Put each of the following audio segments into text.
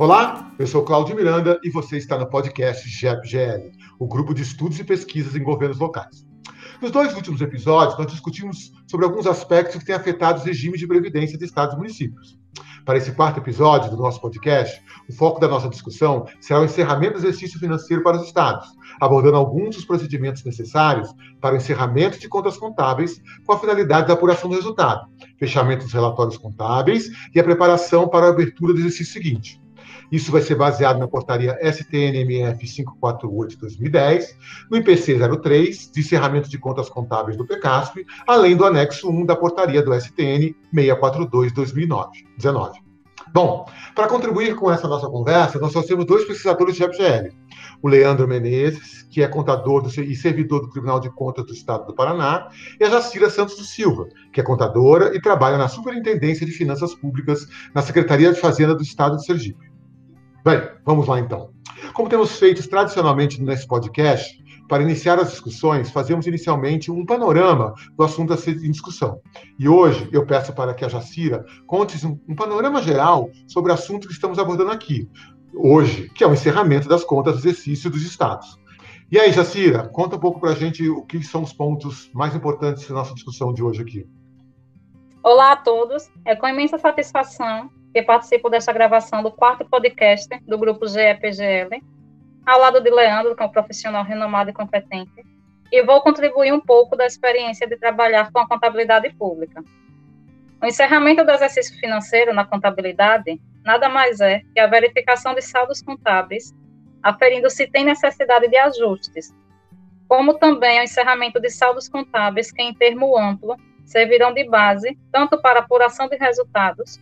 Olá, eu sou Cláudio Miranda e você está no podcast GEPGL, o grupo de estudos e pesquisas em governos locais. Nos dois últimos episódios, nós discutimos sobre alguns aspectos que têm afetado os regimes de previdência de estados e municípios. Para esse quarto episódio do nosso podcast, o foco da nossa discussão será o encerramento do exercício financeiro para os estados, abordando alguns dos procedimentos necessários para o encerramento de contas contábeis com a finalidade da apuração do resultado, fechamento dos relatórios contábeis e a preparação para a abertura do exercício seguinte. Isso vai ser baseado na portaria STNMF 548-2010, no IPC 03, de encerramento de contas contábeis do PECASP, além do anexo 1 da portaria do STN 642-2019. Bom, para contribuir com essa nossa conversa, nós só temos dois pesquisadores de FGL. O Leandro Menezes, que é contador do, e servidor do Tribunal de Contas do Estado do Paraná, e a Jacira Santos do Silva, que é contadora e trabalha na Superintendência de Finanças Públicas na Secretaria de Fazenda do Estado de Sergipe. Bem, vamos lá então. Como temos feito tradicionalmente nesse podcast, para iniciar as discussões, fazemos inicialmente um panorama do assunto a ser em discussão. E hoje eu peço para que a Jacira conte um, panorama geral sobre o assunto que estamos abordando aqui, hoje, que é o encerramento das contas do exercício dos estados. E aí, Jacira, conta um pouco para a gente o que são os pontos mais importantes da nossa discussão de hoje aqui. Olá a todos, é com imensa satisfação que participo desta gravação do quarto podcast do grupo GEPGL, ao lado de Leandro, que é um profissional renomado e competente, e vou contribuir um pouco da experiência de trabalhar com a contabilidade pública. O encerramento do exercício financeiro na contabilidade nada mais é que a verificação de saldos contábeis, aferindo se tem necessidade de ajustes, como também o encerramento de saldos contábeis que, em termo amplo, servirão de base tanto para apuração de resultados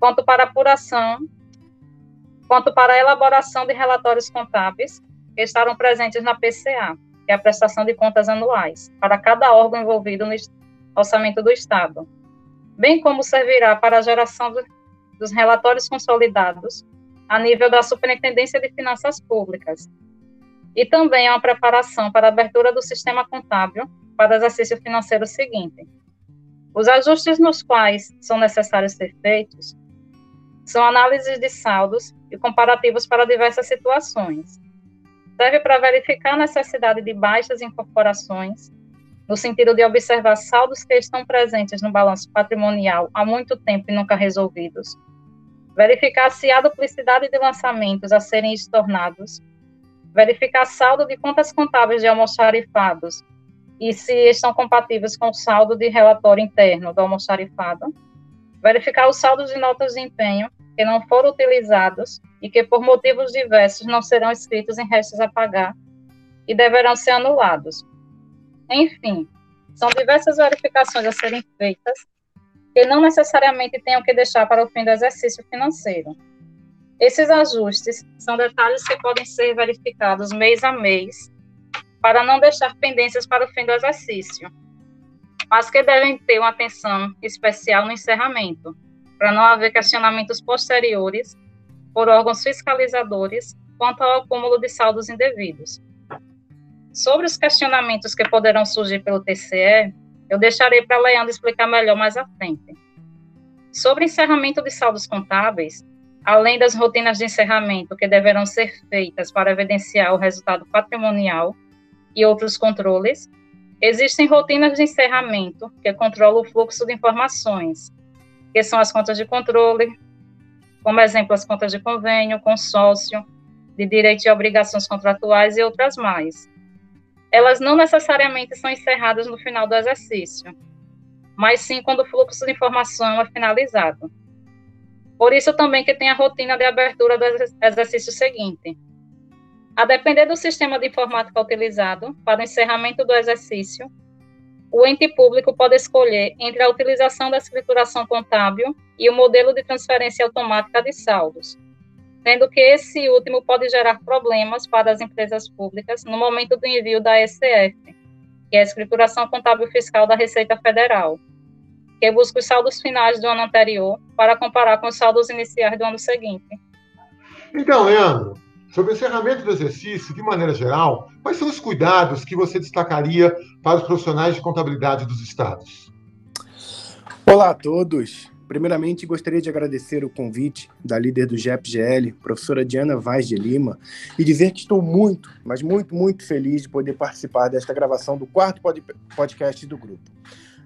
quanto para apuração, quanto para elaboração de relatórios contábeis que estarão presentes na PCA, que é a prestação de contas anuais, para cada órgão envolvido no orçamento do Estado, bem como servirá para a geração dos relatórios consolidados a nível da Superintendência de Finanças Públicas, e também é uma preparação para a abertura do sistema contábil para o exercício financeiro seguinte. Os ajustes nos quais são necessários ser feitos são análises de saldos e comparativos para diversas situações. Serve para verificar a necessidade de baixas incorporações, no sentido de observar saldos que estão presentes no balanço patrimonial há muito tempo e nunca resolvidos, verificar se há duplicidade de lançamentos a serem estornados, verificar saldo de contas contábeis de almoxarifados e se estão compatíveis com o saldo de relatório interno do almoxarifado, verificar os saldos de notas de empenho que não foram utilizados e que, por motivos diversos, não serão escritos em restos a pagar e deverão ser anulados. Enfim, são diversas verificações a serem feitas que não necessariamente tenham que deixar para o fim do exercício financeiro. Esses ajustes são detalhes que podem ser verificados mês a mês para não deixar pendências para o fim do exercício, mas que devem ter uma atenção especial no encerramento, para não haver questionamentos posteriores por órgãos fiscalizadores quanto ao acúmulo de saldos indevidos. Sobre os questionamentos que poderão surgir pelo TCE, eu deixarei para Leandro explicar melhor mais à frente. Sobre encerramento de saldos contábeis, além das rotinas de encerramento que deverão ser feitas para evidenciar o resultado patrimonial e outros controles, existem rotinas de encerramento que controlam o fluxo de informações, que são as contas de controle, como exemplo, as contas de convênio, consórcio, de direitos e obrigações contratuais e outras mais. Elas não necessariamente são encerradas no final do exercício, mas sim quando o fluxo de informação é finalizado. Por isso também que tem a rotina de abertura do exercício seguinte. A depender do sistema de informática utilizado para o encerramento do exercício, o ente público pode escolher entre a utilização da escrituração contábil e o modelo de transferência automática de saldos, sendo que esse último pode gerar problemas para as empresas públicas no momento do envio da SF, que é a escrituração contábil fiscal da Receita Federal, que busca os saldos finais do ano anterior para comparar com os saldos iniciais do ano seguinte. Então, Leandro, Sobre o encerramento do exercício, de maneira geral, quais são os cuidados que você destacaria para os profissionais de contabilidade dos estados? Olá a todos. Primeiramente, gostaria de agradecer o convite da líder do GEPGL, professora Diana Vaz de Lima, e dizer que estou muito, mas muito, muito feliz de poder participar desta gravação do quarto podcast do grupo.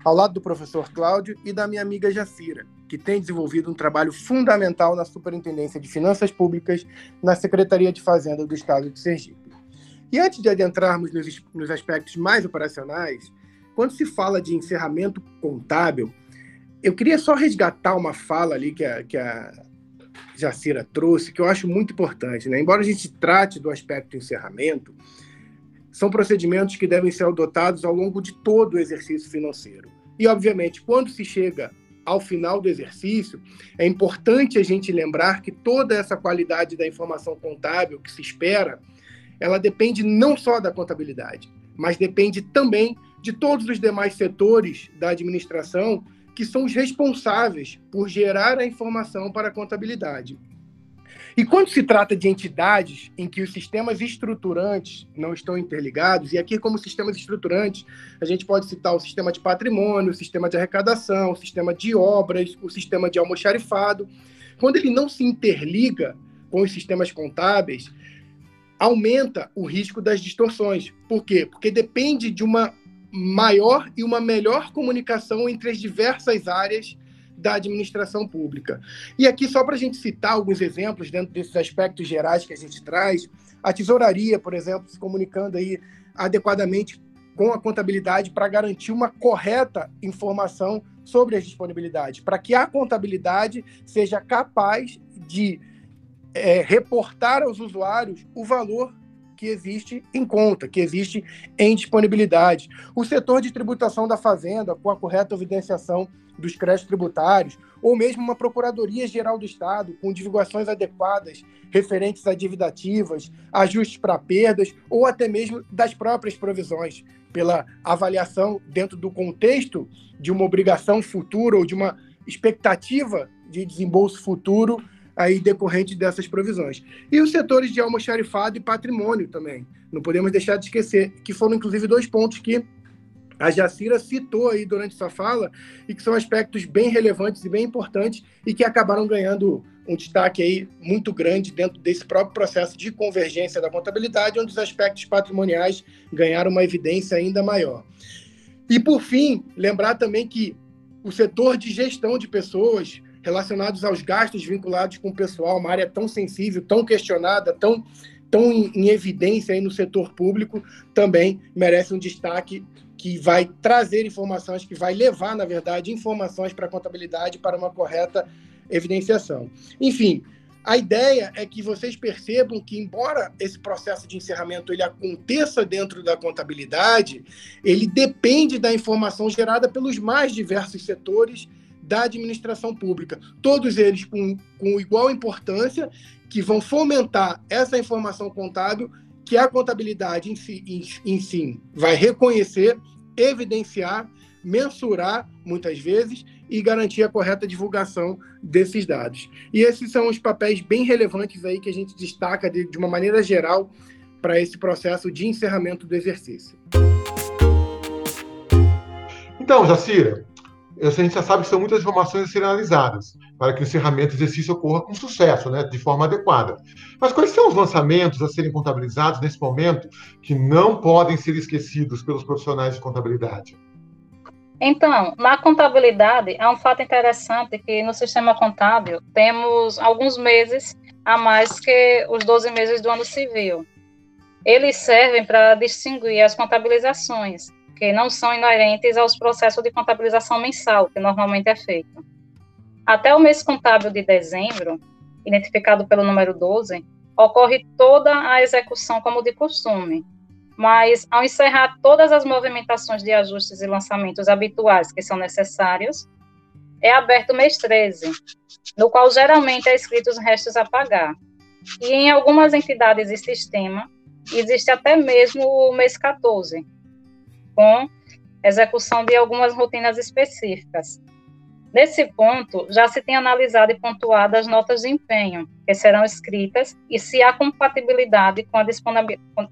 Ao lado do professor Cláudio e da minha amiga Jacira, que tem desenvolvido um trabalho fundamental na Superintendência de Finanças Públicas na Secretaria de Fazenda do Estado de Sergipe. E antes de adentrarmos nos, nos aspectos mais operacionais, quando se fala de encerramento contábil, eu queria só resgatar uma fala ali que a, que a Jacira trouxe, que eu acho muito importante. Né? Embora a gente trate do aspecto encerramento, são procedimentos que devem ser adotados ao longo de todo o exercício financeiro. E, obviamente, quando se chega ao final do exercício, é importante a gente lembrar que toda essa qualidade da informação contábil que se espera, ela depende não só da contabilidade, mas depende também de todos os demais setores da administração que são os responsáveis por gerar a informação para a contabilidade. E quando se trata de entidades em que os sistemas estruturantes não estão interligados, e aqui, como sistemas estruturantes, a gente pode citar o sistema de patrimônio, o sistema de arrecadação, o sistema de obras, o sistema de almoxarifado. Quando ele não se interliga com os sistemas contábeis, aumenta o risco das distorções. Por quê? Porque depende de uma maior e uma melhor comunicação entre as diversas áreas da administração pública. E aqui, só para a gente citar alguns exemplos dentro desses aspectos gerais que a gente traz, a tesouraria, por exemplo, se comunicando aí adequadamente com a contabilidade para garantir uma correta informação sobre as disponibilidades, para que a contabilidade seja capaz de é, reportar aos usuários o valor que existe em conta, que existe em disponibilidade. O setor de tributação da fazenda, com a correta evidenciação dos créditos tributários, ou mesmo uma Procuradoria Geral do Estado, com divulgações adequadas referentes a dívida ativas, ajustes para perdas, ou até mesmo das próprias provisões, pela avaliação dentro do contexto de uma obrigação futura ou de uma expectativa de desembolso futuro aí decorrente dessas provisões. E os setores de almoxarifado e patrimônio também. Não podemos deixar de esquecer, que foram inclusive dois pontos que a Jacira citou aí durante sua fala e que são aspectos bem relevantes e bem importantes e que acabaram ganhando um destaque aí muito grande dentro desse próprio processo de convergência da contabilidade, onde os aspectos patrimoniais ganharam uma evidência ainda maior. E por fim, lembrar também que o setor de gestão de pessoas relacionados aos gastos vinculados com o pessoal, uma área tão sensível, tão questionada, tão, tão em, em evidência aí no setor público, também merece um destaque que vai trazer informações, que vai levar, na verdade, informações para a contabilidade para uma correta evidenciação. Enfim, a ideia é que vocês percebam que, embora esse processo de encerramento ele aconteça dentro da contabilidade, ele depende da informação gerada pelos mais diversos setores da administração pública, todos eles com, com igual importância, que vão fomentar essa informação contábil que a contabilidade em si, em, em si vai reconhecer, evidenciar, mensurar, muitas vezes, e garantir a correta divulgação desses dados. E esses são os papéis bem relevantes aí que a gente destaca de, de uma maneira geral para esse processo de encerramento do exercício. Então, Jacira, a gente já sabe que são muitas informações a serem analisadas para que o encerramento do exercício ocorra com sucesso, né, de forma adequada. Mas quais são os lançamentos a serem contabilizados nesse momento que não podem ser esquecidos pelos profissionais de contabilidade? Então, na contabilidade, é um fato interessante que no sistema contábil temos alguns meses a mais que os 12 meses do ano civil. Eles servem para distinguir as contabilizações, não são inerentes aos processos de contabilização mensal, que normalmente é feito. Até o mês contábil de dezembro, identificado pelo número 12, ocorre toda a execução como de costume, mas ao encerrar todas as movimentações de ajustes e lançamentos habituais que são necessários, é aberto o mês 13, no qual geralmente é escrito os restos a pagar. E em algumas entidades e sistema, existe até mesmo o mês 14, com execução de algumas rotinas específicas. Nesse ponto, já se tem analisado e pontuado as notas de empenho, que serão escritas, e se há compatibilidade com a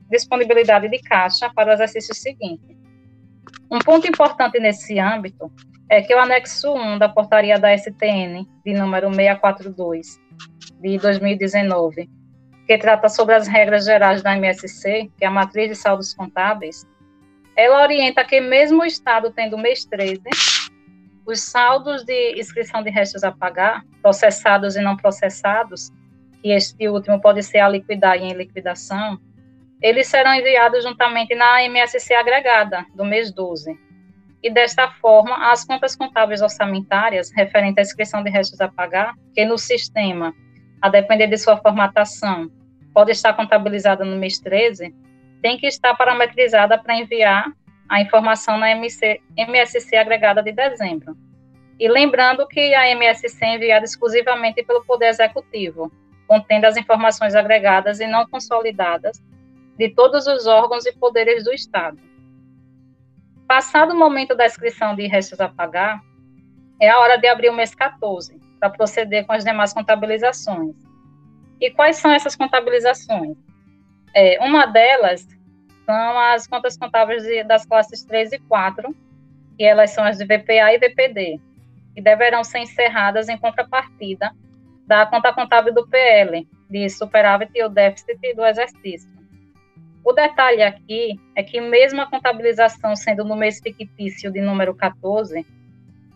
disponibilidade de caixa para o exercício seguinte. Um ponto importante nesse âmbito é que o anexo 1 da portaria da STN, de número 642, de 2019, que trata sobre as regras gerais da MSC, que é a matriz de saldos contábeis, ela orienta que mesmo o Estado tendo mês 13, os saldos de inscrição de restos a pagar, processados e não processados, que este último pode ser a liquidar e em liquidação, eles serão enviados juntamente na MSC agregada do mês 12. E desta forma, as contas contábeis orçamentárias referentes à inscrição de restos a pagar, que no sistema, a depender de sua formatação, pode estar contabilizada no mês 13, tem que estar parametrizada para enviar a informação na MC, MSC agregada de dezembro. E lembrando que a MSC é enviada exclusivamente pelo Poder Executivo, contendo as informações agregadas e não consolidadas de todos os órgãos e poderes do Estado. Passado o momento da inscrição de restos a pagar, é a hora de abrir o mês 14, para proceder com as demais contabilizações. E quais são essas contabilizações? É, uma delas são as contas contábeis de, das classes 3 e 4, que elas são as de VPA e VPD, que deverão ser encerradas em contrapartida da conta contábil do PL, de superávit e o déficit do exercício. O detalhe aqui é que, mesmo a contabilização sendo no mês fictício de número 14,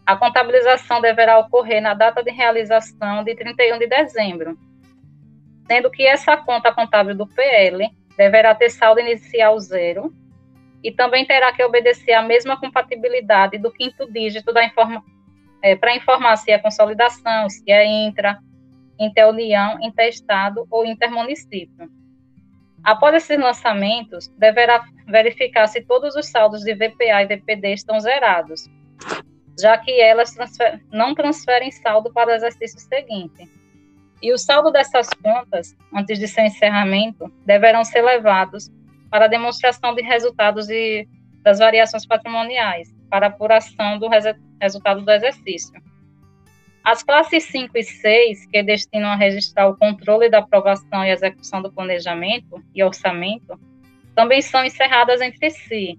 a contabilização deverá ocorrer na data de realização de 31 de dezembro, sendo que essa conta contábil do PL deverá ter saldo inicial zero e também terá que obedecer à mesma compatibilidade do quinto dígito da informa é, para informar se é consolidação, se é intra, interunião, interestado ou intermunicípio. Após esses lançamentos, deverá verificar se todos os saldos de VPA e VPD estão zerados, já que elas transfer não transferem saldo para o exercício seguinte. E o saldo dessas contas, antes de seu encerramento, deverão ser levados para a demonstração de resultados de, das variações patrimoniais, para apuração do res resultado do exercício. As classes 5 e 6, que destinam a registrar o controle da aprovação e execução do planejamento e orçamento, também são encerradas entre si,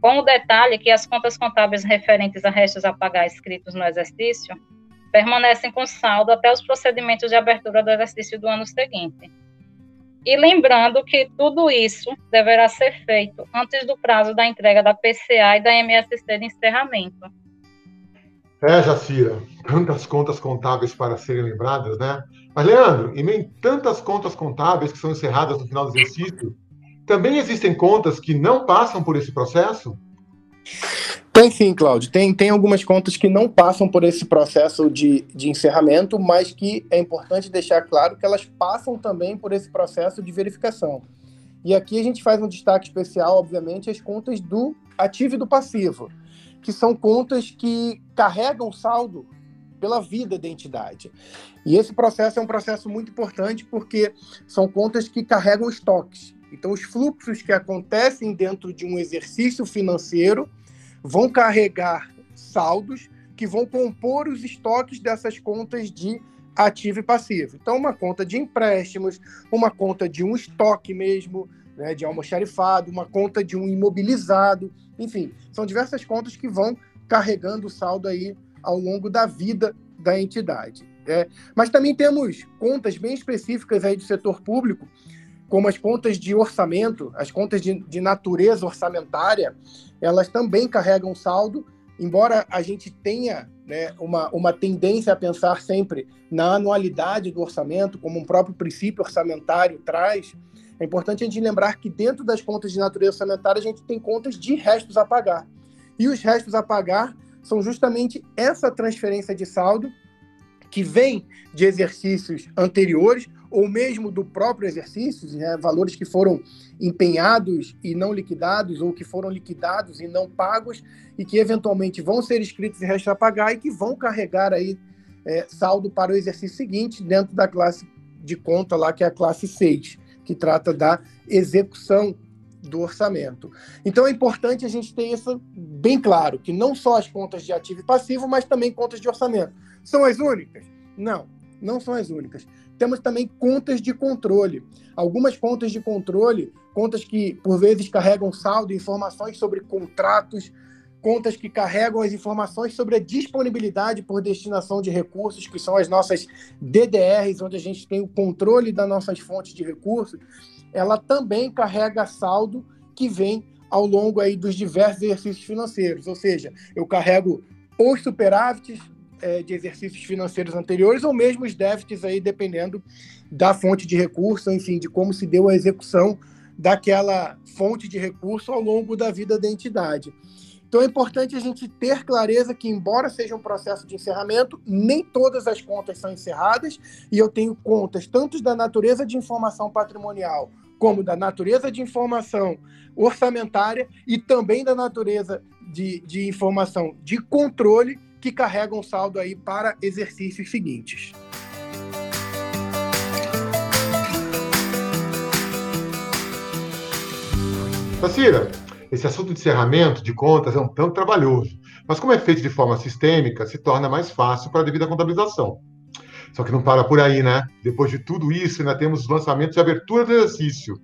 com o detalhe que as contas contábeis referentes a restos a pagar escritos no exercício permanecem com saldo até os procedimentos de abertura do exercício do ano seguinte. E lembrando que tudo isso deverá ser feito antes do prazo da entrega da PCA e da MSC de encerramento, é, Jacira, tantas contas contábeis para serem lembradas, né? Mas, Leandro, em meio tantas contas contábeis que são encerradas no final do exercício, também existem contas que não passam por esse processo? Tem sim, Cláudio. Tem, tem algumas contas que não passam por esse processo de, de encerramento, mas que é importante deixar claro que elas passam também por esse processo de verificação. E aqui a gente faz um destaque especial, obviamente, as contas do ativo e do passivo que são contas que carregam saldo pela vida da entidade. E esse processo é um processo muito importante porque são contas que carregam estoques. Então, os fluxos que acontecem dentro de um exercício financeiro vão carregar saldos que vão compor os estoques dessas contas de ativo e passivo. Então, uma conta de empréstimos, uma conta de um estoque mesmo, né, de almoxarifado, uma conta de um imobilizado, enfim, são diversas contas que vão carregando o saldo aí ao longo da vida da entidade. É, mas também temos contas bem específicas aí do setor público, como as contas de orçamento, as contas de, de natureza orçamentária, elas também carregam saldo, embora a gente tenha né, uma, uma tendência a pensar sempre na anualidade do orçamento, como um próprio princípio orçamentário traz, é importante a gente lembrar que dentro das contas de natureza orçamentária a gente tem contas de restos a pagar. E os restos a pagar são justamente essa transferência de saldo que vem de exercícios anteriores ou mesmo do próprio exercício, né, valores que foram empenhados e não liquidados, ou que foram liquidados e não pagos, e que eventualmente vão ser escritos em restos a pagar e que vão carregar aí é, saldo para o exercício seguinte dentro da classe de conta lá, que é a classe 6 que trata da execução do orçamento. Então é importante a gente ter isso bem claro, que não só as contas de ativo e passivo, mas também contas de orçamento. São as únicas? Não, não são as únicas. Temos também contas de controle. Algumas contas de controle contas que por vezes carregam saldo, informações sobre contratos, contas que carregam as informações sobre a disponibilidade por destinação de recursos, que são as nossas DDRs, onde a gente tem o controle das nossas fontes de recursos, ela também carrega saldo que vem ao longo aí dos diversos exercícios financeiros, ou seja, eu carrego os superávites é, de exercícios financeiros anteriores ou mesmo os déficits aí dependendo da fonte de recurso, enfim, de como se deu a execução daquela fonte de recurso ao longo da vida da entidade. Então é importante a gente ter clareza que, embora seja um processo de encerramento, nem todas as contas são encerradas, e eu tenho contas tanto da natureza de informação patrimonial, como da natureza de informação orçamentária e também da natureza de, de informação de controle que carregam saldo aí para exercícios seguintes. Tacira, esse assunto de encerramento de contas é um tanto trabalhoso, mas como é feito de forma sistêmica, se torna mais fácil para a devida contabilização. Só que não para por aí, né? Depois de tudo isso, ainda temos os lançamentos de abertura do exercício.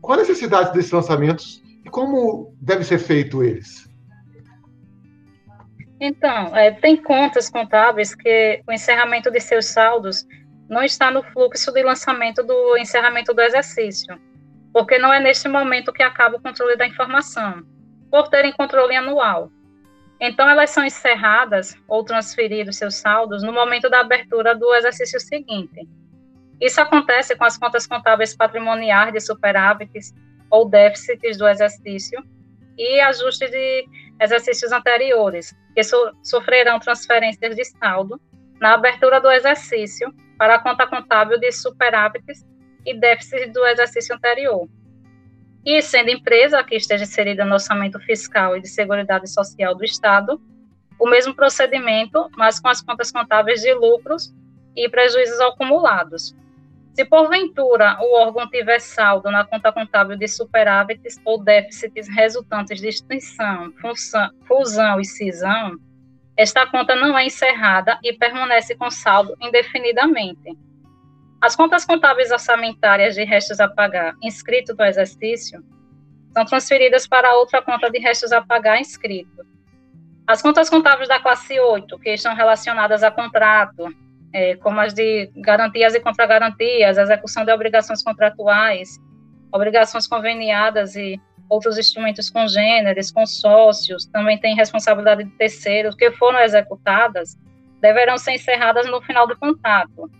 Qual a necessidade desses lançamentos e como deve ser feito eles? Então, é, tem contas contábeis que o encerramento de seus saldos não está no fluxo de lançamento do encerramento do exercício porque não é neste momento que acaba o controle da informação, por terem controle anual. Então, elas são encerradas ou transferidos seus saldos no momento da abertura do exercício seguinte. Isso acontece com as contas contábeis patrimoniais de superávites ou déficits do exercício e ajustes de exercícios anteriores, que so sofrerão transferências de saldo na abertura do exercício para a conta contábil de superávites e déficit do exercício anterior. E sendo empresa que esteja inserida no orçamento fiscal e de seguridade social do Estado, o mesmo procedimento, mas com as contas contábeis de lucros e prejuízos acumulados. Se porventura o órgão tiver saldo na conta contábil de superávites ou déficits resultantes de extinção, função, fusão e cisão, esta conta não é encerrada e permanece com saldo indefinidamente as contas contábeis orçamentárias de restos a pagar inscrito do exercício são transferidas para outra conta de restos a pagar inscrito. As contas contábeis da classe 8, que estão relacionadas a contrato, é, como as de garantias e contragarantias, execução de obrigações contratuais, obrigações conveniadas e outros instrumentos congêneres, consórcios, também têm responsabilidade de terceiros, que foram executadas, deverão ser encerradas no final do contrato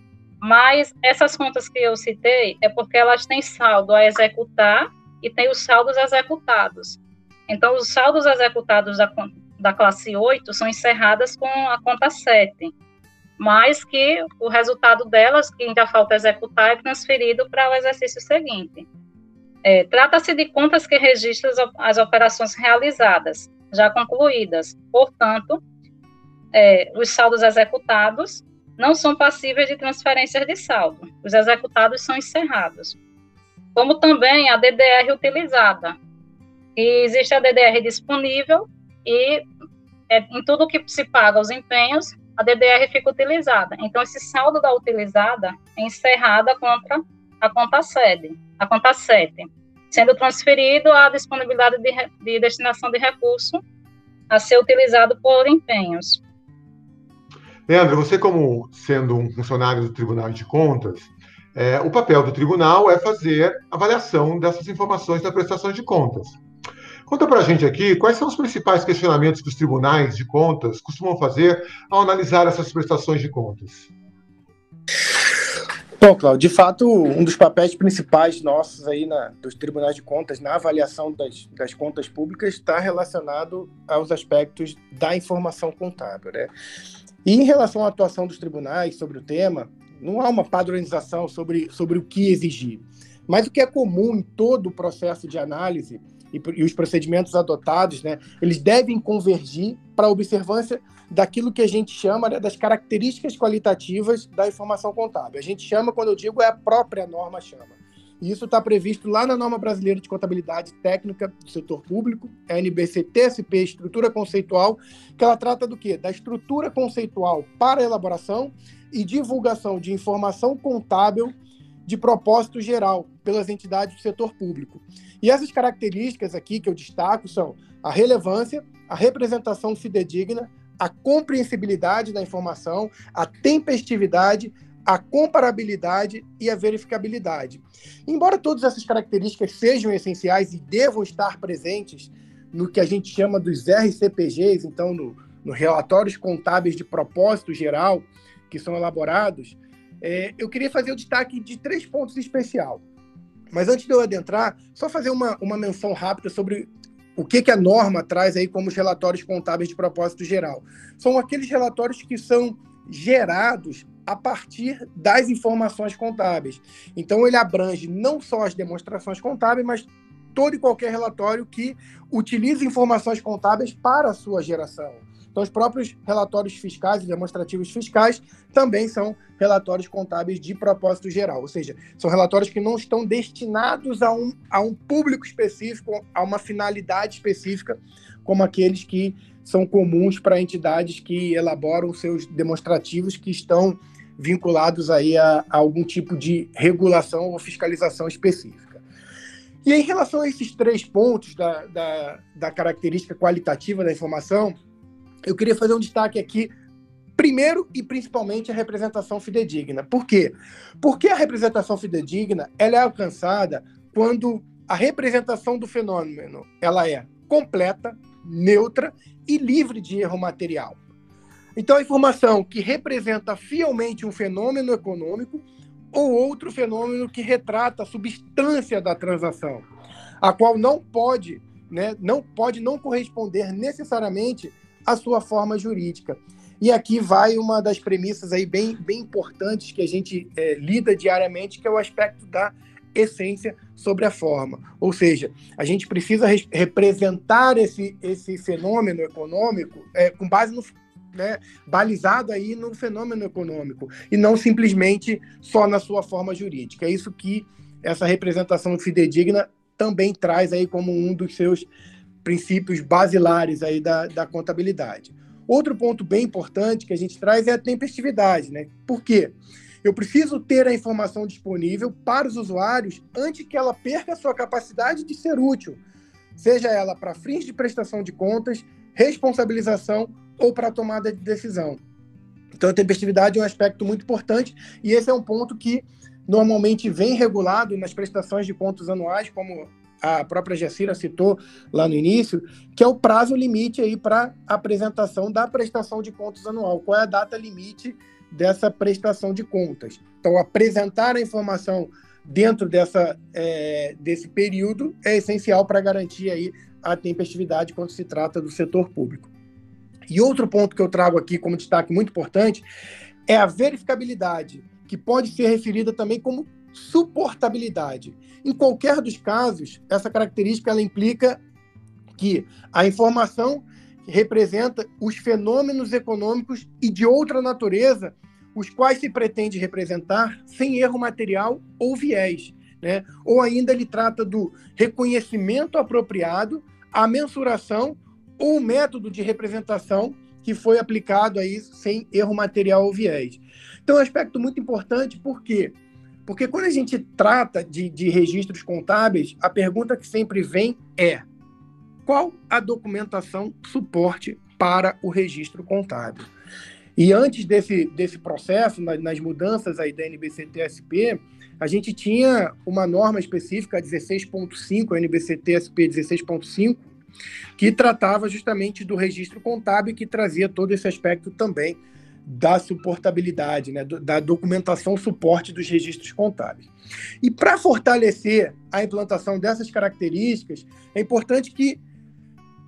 mas essas contas que eu citei é porque elas têm saldo a executar e tem os saldos executados. Então, os saldos executados da, da classe 8 são encerradas com a conta 7, mas que o resultado delas, que ainda falta executar, é transferido para o exercício seguinte. É, Trata-se de contas que registram as operações realizadas, já concluídas. Portanto, é, os saldos executados não são passíveis de transferências de saldo. Os executados são encerrados. Como também a DDR utilizada. E existe a DDR disponível e é, em tudo que se paga os empenhos, a DDR fica utilizada. Então, esse saldo da utilizada é encerrada contra a conta sede, a conta 7, sendo transferido a disponibilidade de, de destinação de recurso a ser utilizado por empenhos. Leandro, você como sendo um funcionário do Tribunal de Contas, é, o papel do tribunal é fazer avaliação dessas informações da prestação de contas. Conta para a gente aqui quais são os principais questionamentos que os tribunais de contas costumam fazer ao analisar essas prestações de contas. Bom, Cláudio, de fato, um dos papéis principais nossos aí na, dos tribunais de contas na avaliação das, das contas públicas está relacionado aos aspectos da informação contábil. Né? E em relação à atuação dos tribunais sobre o tema, não há uma padronização sobre, sobre o que exigir. Mas o que é comum em todo o processo de análise e, e os procedimentos adotados, né, eles devem convergir para a observância daquilo que a gente chama né, das características qualitativas da informação contábil. A gente chama, quando eu digo, é a própria norma chama. E isso está previsto lá na norma brasileira de contabilidade técnica do setor público, NBC-TSP, estrutura conceitual, que ela trata do quê? Da estrutura conceitual para elaboração e divulgação de informação contábil de propósito geral pelas entidades do setor público. E essas características aqui que eu destaco são a relevância, a representação fidedigna, a compreensibilidade da informação, a tempestividade, a comparabilidade e a verificabilidade. Embora todas essas características sejam essenciais e devam estar presentes no que a gente chama dos RCPGs, então no, no relatórios contábeis de propósito geral que são elaborados, é, eu queria fazer o destaque de três pontos especial. Mas antes de eu adentrar, só fazer uma, uma menção rápida sobre o que, que a norma traz aí como os relatórios contábeis de propósito geral. São aqueles relatórios que são gerados a partir das informações contábeis. Então, ele abrange não só as demonstrações contábeis, mas todo e qualquer relatório que utilize informações contábeis para a sua geração. Então, os próprios relatórios fiscais e demonstrativos fiscais também são relatórios contábeis de propósito geral, ou seja, são relatórios que não estão destinados a um, a um público específico, a uma finalidade específica, como aqueles que são comuns para entidades que elaboram seus demonstrativos que estão vinculados aí a, a algum tipo de regulação ou fiscalização específica. E em relação a esses três pontos da, da, da característica qualitativa da informação, eu queria fazer um destaque aqui, primeiro e principalmente a representação fidedigna. Por quê? Porque a representação fidedigna ela é alcançada quando a representação do fenômeno ela é completa, neutra e livre de erro material. Então, a informação que representa fielmente um fenômeno econômico ou outro fenômeno que retrata a substância da transação, a qual não pode, né, não pode não corresponder necessariamente a sua forma jurídica. E aqui vai uma das premissas aí bem, bem importantes que a gente é, lida diariamente, que é o aspecto da essência sobre a forma. Ou seja, a gente precisa re representar esse, esse fenômeno econômico é, com base no, né, balizado aí no fenômeno econômico e não simplesmente só na sua forma jurídica. É isso que essa representação fidedigna também traz aí como um dos seus princípios basilares aí da, da contabilidade. Outro ponto bem importante que a gente traz é a tempestividade, né? Por quê? Eu preciso ter a informação disponível para os usuários antes que ela perca a sua capacidade de ser útil, seja ela para fins de prestação de contas, responsabilização ou para tomada de decisão. Então, a tempestividade é um aspecto muito importante e esse é um ponto que normalmente vem regulado nas prestações de contas anuais, como a própria Jacira citou lá no início, que é o prazo limite aí para apresentação da prestação de contas anual. Qual é a data limite dessa prestação de contas? Então, apresentar a informação dentro dessa, é, desse período é essencial para garantir aí a tempestividade quando se trata do setor público. E outro ponto que eu trago aqui como destaque muito importante é a verificabilidade, que pode ser referida também como suportabilidade. Em qualquer dos casos, essa característica ela implica que a informação representa os fenômenos econômicos e de outra natureza, os quais se pretende representar sem erro material ou viés. Né? Ou ainda ele trata do reconhecimento apropriado, a mensuração ou método de representação que foi aplicado aí sem erro material ou viés. Então, é um aspecto muito importante porque porque quando a gente trata de, de registros contábeis, a pergunta que sempre vem é: qual a documentação suporte para o registro contábil? E antes desse, desse processo, nas mudanças aí da NBCT-SP, a gente tinha uma norma específica, 16.5, a NBCT-SP 16.5, que tratava justamente do registro contábil que trazia todo esse aspecto também da suportabilidade, né, da documentação suporte dos registros contábeis. E para fortalecer a implantação dessas características, é importante que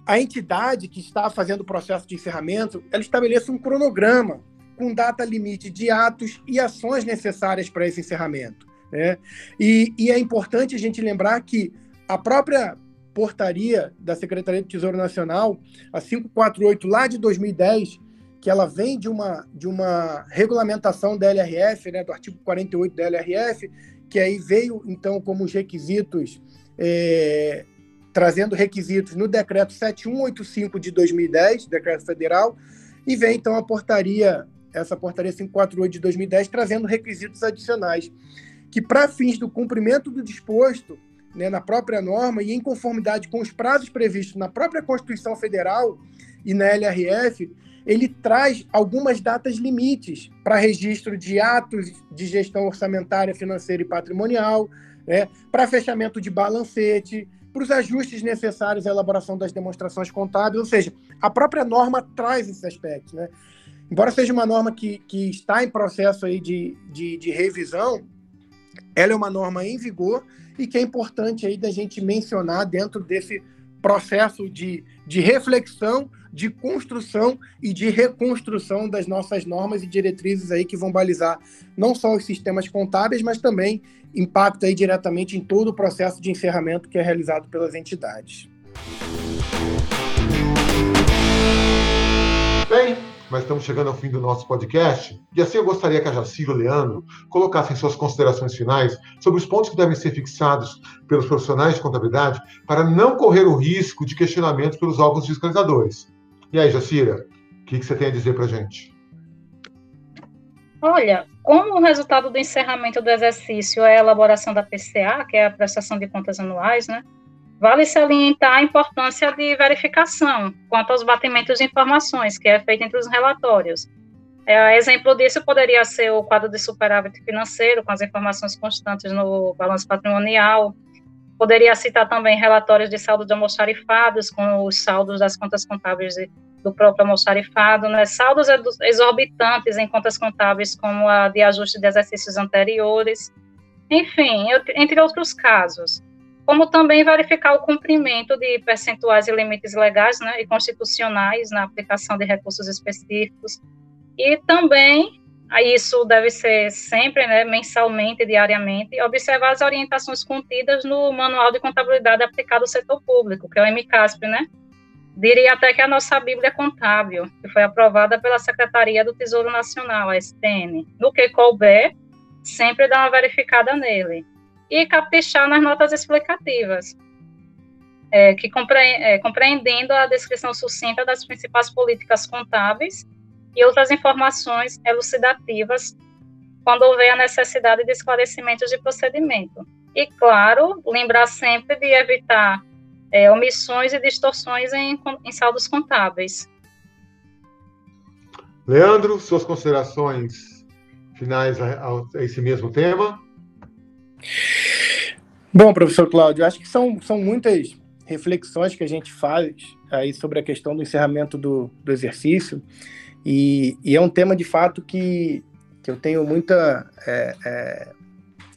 a entidade que está fazendo o processo de encerramento, ela estabeleça um cronograma com data limite de atos e ações necessárias para esse encerramento. Né? E, e é importante a gente lembrar que a própria portaria da Secretaria do Tesouro Nacional, a 548 lá de 2010, que ela vem de uma, de uma regulamentação da LRF, né, do artigo 48 da LRF, que aí veio, então, como os requisitos, é, trazendo requisitos no decreto 7185 de 2010, decreto federal, e vem, então, a portaria, essa portaria 548 de 2010, trazendo requisitos adicionais. que, para fins do cumprimento do disposto né, na própria norma e em conformidade com os prazos previstos na própria Constituição Federal e na LRF, ele traz algumas datas limites para registro de atos de gestão orçamentária, financeira e patrimonial, né, para fechamento de balancete, para os ajustes necessários à elaboração das demonstrações contábeis, ou seja, a própria norma traz esses aspectos. Né? Embora seja uma norma que, que está em processo aí de, de, de revisão, ela é uma norma em vigor e que é importante aí da gente mencionar dentro desse processo de, de reflexão, de construção e de reconstrução das nossas normas e diretrizes aí que vão balizar não só os sistemas contábeis, mas também impacta aí diretamente em todo o processo de encerramento que é realizado pelas entidades. Bem, mas estamos chegando ao fim do nosso podcast. E assim eu gostaria que a Jacira e o Leandro colocassem suas considerações finais sobre os pontos que devem ser fixados pelos profissionais de contabilidade para não correr o risco de questionamento pelos órgãos fiscalizadores. E aí, Jacira, o que, que você tem a dizer para a gente? Olha, como o resultado do encerramento do exercício é a elaboração da PCA, que é a prestação de contas anuais, né? Vale salientar a importância de verificação quanto aos batimentos de informações, que é feita entre os relatórios. É, exemplo disso poderia ser o quadro de superávit financeiro, com as informações constantes no balanço patrimonial. Poderia citar também relatórios de saldo de almoxarifados, com os saldos das contas contábeis do próprio almoxarifado, né? saldos exorbitantes em contas contábeis, como a de ajuste de exercícios anteriores. Enfim, entre outros casos como também verificar o cumprimento de percentuais e limites legais né, e constitucionais na aplicação de recursos específicos. E também, isso deve ser sempre, né, mensalmente, diariamente, observar as orientações contidas no Manual de Contabilidade aplicado ao setor público, que é o MCASP, né? Diria até que é a nossa Bíblia Contábil, que foi aprovada pela Secretaria do Tesouro Nacional, a STN. No que couber, sempre dá uma verificada nele e caprichar nas notas explicativas, é, que compre, é, compreendendo a descrição sucinta das principais políticas contábeis e outras informações elucidativas quando houver a necessidade de esclarecimentos de procedimento. E, claro, lembrar sempre de evitar é, omissões e distorções em, em saldos contábeis. Leandro, suas considerações finais a, a esse mesmo tema? Bom, professor Cláudio, acho que são, são muitas reflexões que a gente faz aí sobre a questão do encerramento do, do exercício e, e, é um tema de fato que, que eu tenho muita é, é,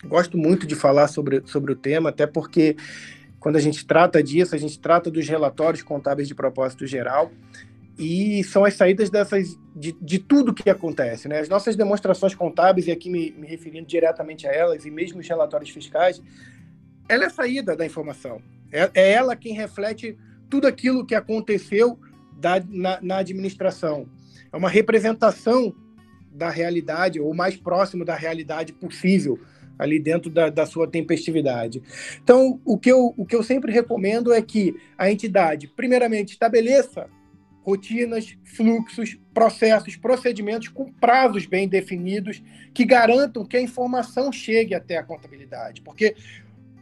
gosto muito de falar sobre, sobre o tema, até porque quando a gente trata disso, a gente trata dos relatórios contábeis de propósito geral e são as saídas dessas de, de tudo que acontece. Né? As nossas demonstrações contábeis, e aqui me, me referindo diretamente a elas, e mesmo os relatórios fiscais, ela é a saída da informação. É, é ela quem reflete tudo aquilo que aconteceu da, na, na administração. É uma representação da realidade, ou mais próximo da realidade possível, ali dentro da, da, sua tempestividade. Então, o que, eu, o que eu sempre recomendo é que a entidade, primeiramente, estabeleça rotinas, fluxos, processos, procedimentos com prazos bem definidos que garantam que a informação chegue até a contabilidade. Porque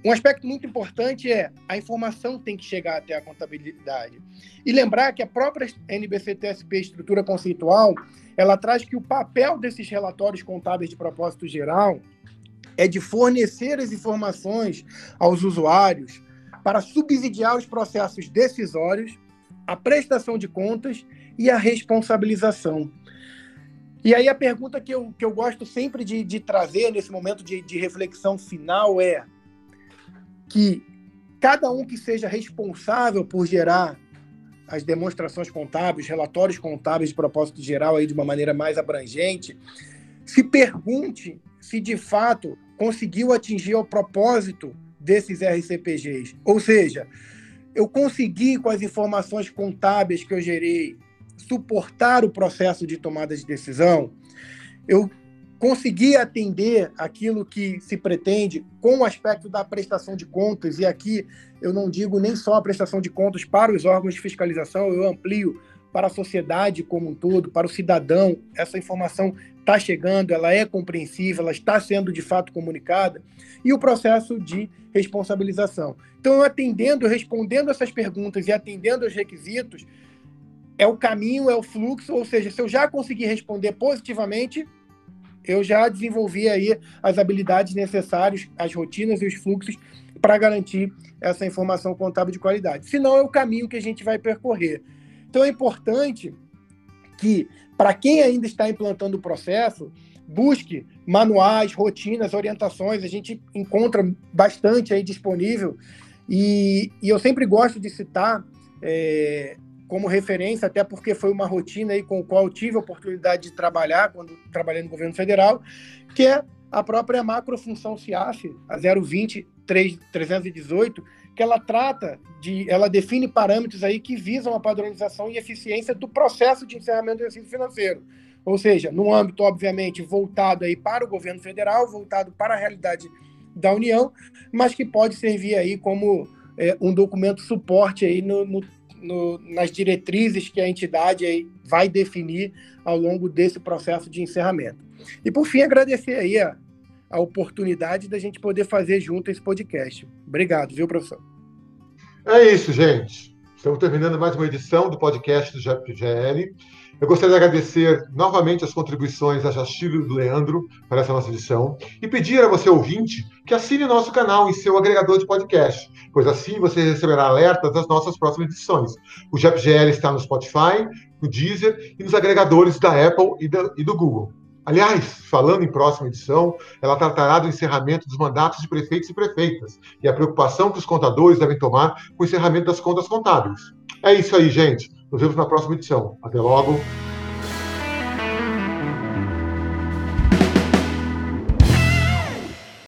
um aspecto muito importante é a informação tem que chegar até a contabilidade. E lembrar que a própria NBC-TSP Estrutura Conceitual, ela traz que o papel desses relatórios contábeis de propósito geral é de fornecer as informações aos usuários para subsidiar os processos decisórios a prestação de contas e a responsabilização. E aí a pergunta que eu, que eu gosto sempre de, de trazer nesse momento de, de reflexão final é que cada um que seja responsável por gerar as demonstrações contábeis, relatórios contábeis de propósito geral aí de uma maneira mais abrangente, se pergunte se de fato conseguiu atingir o propósito desses RCPGs. Ou seja, eu consegui, com as informações contábeis que eu gerei, suportar o processo de tomada de decisão, eu consegui atender aquilo que se pretende com o aspecto da prestação de contas, e aqui eu não digo nem só a prestação de contas para os órgãos de fiscalização, eu amplio para a sociedade como um todo, para o cidadão, essa informação está chegando, ela é compreensível, ela está sendo de fato comunicada, e o processo de responsabilização. Então, atendendo, respondendo essas perguntas e atendendo aos requisitos, é o caminho, é o fluxo, ou seja, se eu já conseguir responder positivamente, eu já desenvolvi aí as habilidades necessárias, as rotinas e os fluxos para garantir essa informação contábil de qualidade. Senão é o caminho que a gente vai percorrer. Então é importante que, para quem ainda está implantando o processo, busque manuais, rotinas, orientações, a gente encontra bastante aí disponível. E, e eu sempre gosto de citar é, como referência, até porque foi uma rotina aí com a qual tive a oportunidade de trabalhar quando trabalhei no governo federal, que é a própria macrofunção CIAF, a 020 318, que ela trata de, ela define parâmetros aí que visam a padronização e eficiência do processo de encerramento do exercício financeiro. Ou seja, no âmbito, obviamente, voltado aí para o governo federal, voltado para a realidade da União, mas que pode servir aí como é, um documento suporte aí no, no, no, nas diretrizes que a entidade aí vai definir ao longo desse processo de encerramento. E por fim, agradecer aí a, a oportunidade da gente poder fazer junto esse podcast. Obrigado, viu, professor? É isso, gente. Estamos terminando mais uma edição do podcast do GPGL. Eu gostaria de agradecer novamente as contribuições da Jaciro e do Leandro para essa nossa edição e pedir a você, ouvinte, que assine nosso canal em seu agregador de podcast, pois assim você receberá alertas das nossas próximas edições. O GPGL está no Spotify, no Deezer e nos agregadores da Apple e do Google. Aliás, falando em próxima edição, ela tratará do encerramento dos mandatos de prefeitos e prefeitas e a preocupação que os contadores devem tomar com o encerramento das contas contábeis. É isso aí, gente. Nos vemos na próxima edição. Até logo.